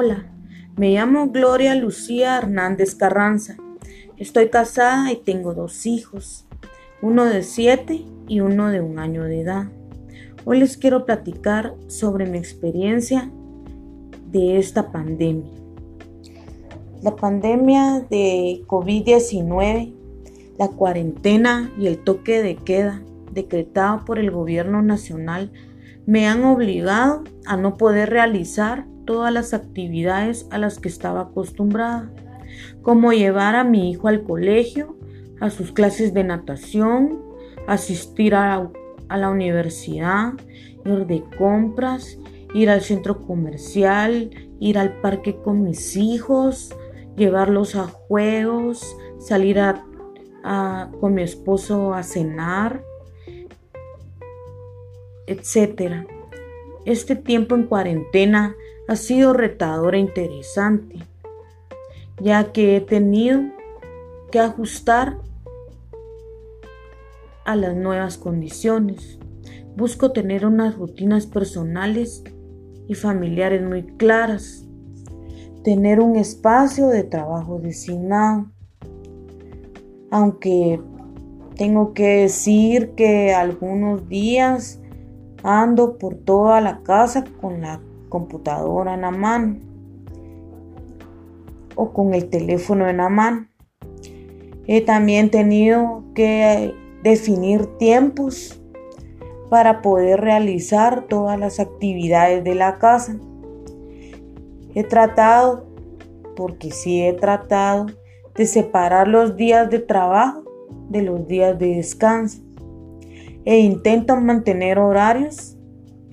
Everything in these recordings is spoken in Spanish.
Hola, me llamo Gloria Lucía Hernández Carranza. Estoy casada y tengo dos hijos, uno de siete y uno de un año de edad. Hoy les quiero platicar sobre mi experiencia de esta pandemia. La pandemia de COVID-19, la cuarentena y el toque de queda decretado por el gobierno nacional me han obligado a no poder realizar todas las actividades a las que estaba acostumbrada, como llevar a mi hijo al colegio, a sus clases de natación, asistir a, la universidad, ir de compras, ir al centro comercial, ir al parque con mis hijos, llevarlos a juegos, salir con mi esposo a cenar, etc. Este tiempo en cuarentena ha sido retador e interesante, ya que he tenido que ajustar a las nuevas condiciones. Busco tener unas rutinas personales y familiares muy claras, tener un espacio de trabajo designado, aunque tengo que decir que algunos días ando por toda la casa con la computadora en la mano o con el teléfono en la mano. He también tenido que definir tiempos para poder realizar todas las actividades de la casa. He tratado, porque sí he tratado, de separar los días de trabajo de los días de descanso e intento mantener horarios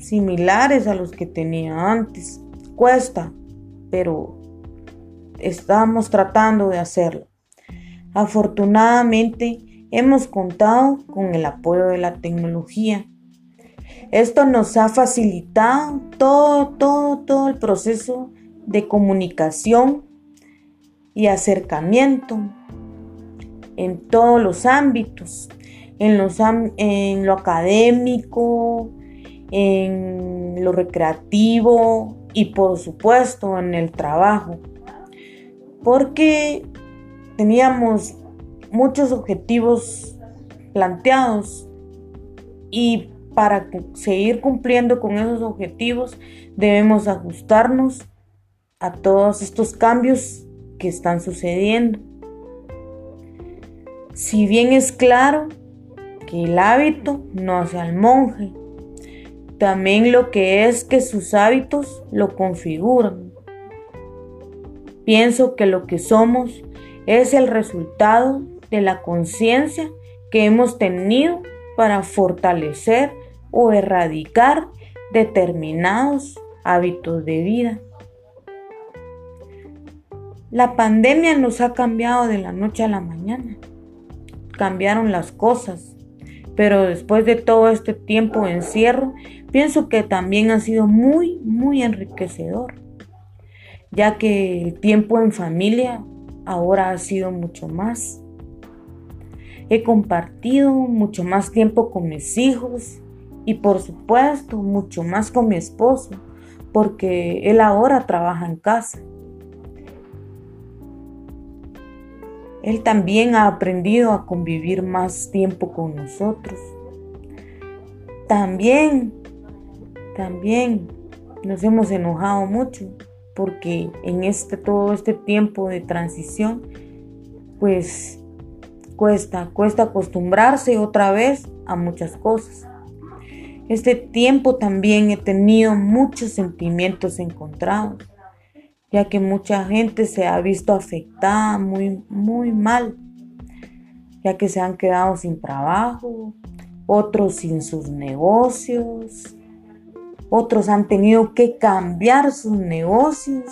similares a los que tenía antes. Cuesta, pero estamos tratando de hacerlo. Afortunadamente, hemos contado con el apoyo de la tecnología. Esto nos ha facilitado todo, todo, todo el proceso de comunicación y acercamiento en todos los ámbitos, en, en lo académico, en lo recreativo y por supuesto en el trabajo. Porque teníamos muchos objetivos planteados y para seguir cumpliendo con esos objetivos debemos ajustarnos a todos estos cambios que están sucediendo. Si bien es claro que el hábito no hace al monje, también lo que es que sus hábitos lo configuran. Pienso que lo que somos es el resultado de la conciencia que hemos tenido para fortalecer o erradicar determinados hábitos de vida. La pandemia nos ha cambiado de la noche a la mañana. Cambiaron las cosas, pero después de todo este tiempo de encierro, pienso que también ha sido muy, muy enriquecedor, ya que el tiempo en familia ahora ha sido mucho más. He compartido mucho más tiempo con mis hijos y por supuesto mucho más con mi esposo, porque él ahora trabaja en casa. Él también ha aprendido a convivir más tiempo con nosotros. También, también nos hemos enojado mucho porque en este todo este tiempo de transición, pues cuesta, cuesta acostumbrarse otra vez a muchas cosas. Este tiempo también he tenido muchos sentimientos encontrados ya que mucha gente se ha visto afectada muy, muy mal, ya que se han quedado sin trabajo, otros sin sus negocios, otros han tenido que cambiar sus negocios,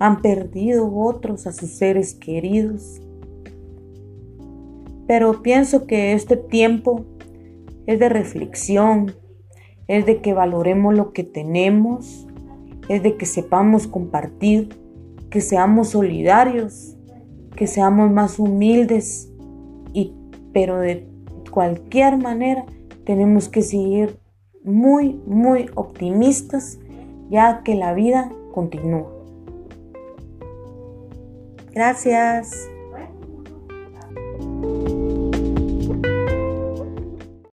han perdido otros a sus seres queridos. Pero pienso que este tiempo es de reflexión, es de que valoremos lo que tenemos es de que sepamos compartir, que seamos solidarios, que seamos más humildes, y, pero de cualquier manera tenemos que seguir muy, muy optimistas, ya que la vida continúa. Gracias.